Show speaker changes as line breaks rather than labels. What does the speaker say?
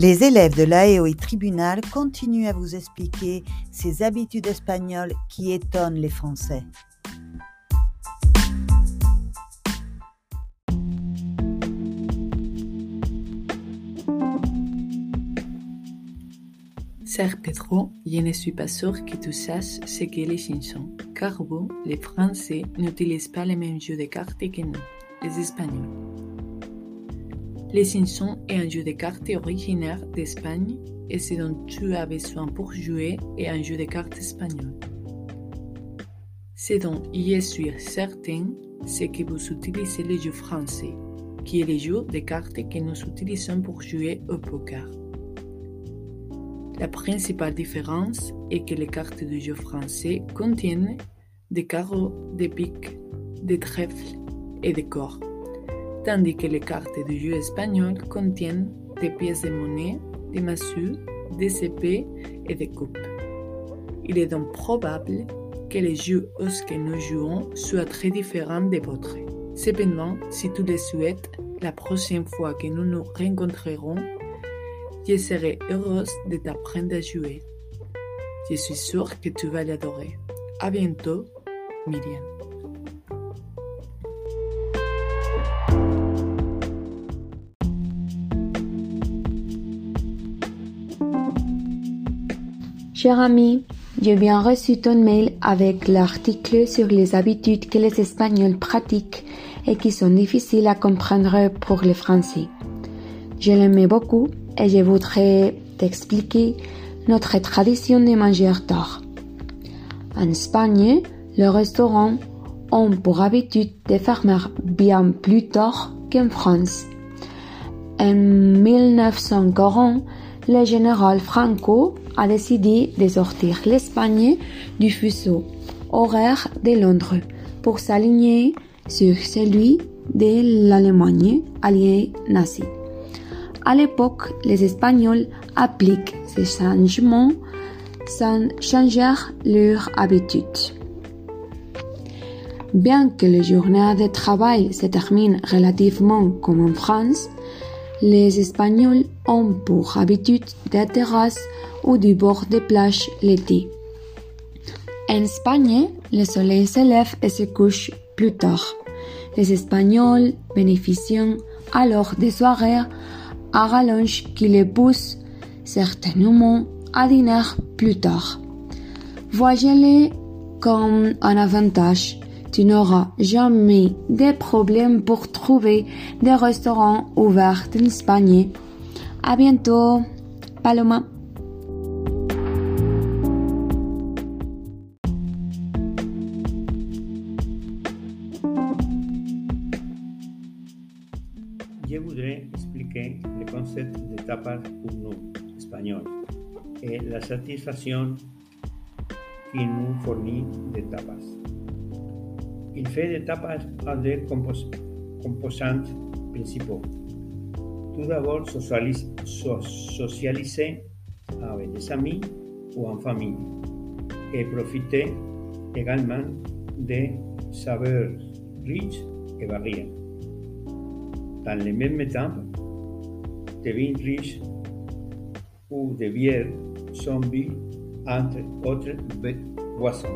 Les élèves de l'AEOI Tribunal continuent à vous expliquer ces habitudes espagnoles qui étonnent les Français.
Cher Pedro, je ne suis pas sûr que tu saches ce qu'est les chansons, car vous, les Français, n'utilisent pas les mêmes jeux de cartes que nous, les Espagnols. Les chansons est un jeu de cartes originaire d'Espagne et ce dont tu as besoin pour jouer est un jeu de cartes espagnol. Ce dont je suis certain, c'est que vous utilisez le jeu français, qui est le jeu de cartes que nous utilisons pour jouer au poker. La principale différence est que les cartes du jeu français contiennent des carreaux, des piques, des trèfles et des corps, tandis que les cartes du jeu espagnol contiennent des pièces de monnaie, des massues, des épées et des coupes. Il est donc probable que les jeux auxquels nous jouons soient très différents des vôtres. Cependant, si tu le souhaites, la prochaine fois que nous nous rencontrerons, je serai heureuse de t'apprendre à jouer. Je suis sûre que tu vas l'adorer. À bientôt, Myriam.
Cher ami, j'ai bien reçu ton mail avec l'article sur les habitudes que les Espagnols pratiquent et qui sont difficiles à comprendre pour les Français. Je l'aimais beaucoup et je voudrais t'expliquer notre tradition de manger tard. En Espagne, les restaurants ont pour habitude de fermer bien plus tard qu'en France. En 1940, le général Franco a décidé de sortir l'Espagne du fuseau horaire de Londres pour s'aligner sur celui de l'Allemagne alliée nazie. À l'époque, les Espagnols appliquent ces changements sans changer leurs habitudes. Bien que les journées de travail se terminent relativement comme en France, les Espagnols ont pour habitude des terrasses ou du bord des plages l'été. En Espagne, le soleil se lève et se couche plus tard. Les Espagnols bénéficient alors des soirées à rallonge qui les pousse certainement à dîner plus tard. Voyez-les comme un avantage. Tu n'auras jamais de problèmes pour trouver des restaurants ouverts en Espagne. À bientôt, Paloma.
Je voudrais expliquer le concept de tapas pour nous, espagnols, et la satisfaction qui nous fournit de tapas. Il fait des tapas à des compos composants principaux. Tout d'abord, socialiser, so socialiser avec des amis ou en famille et profiter également des saveurs riches et variées. Dans le même temps, des vins riches ou des bières entre autres boissons.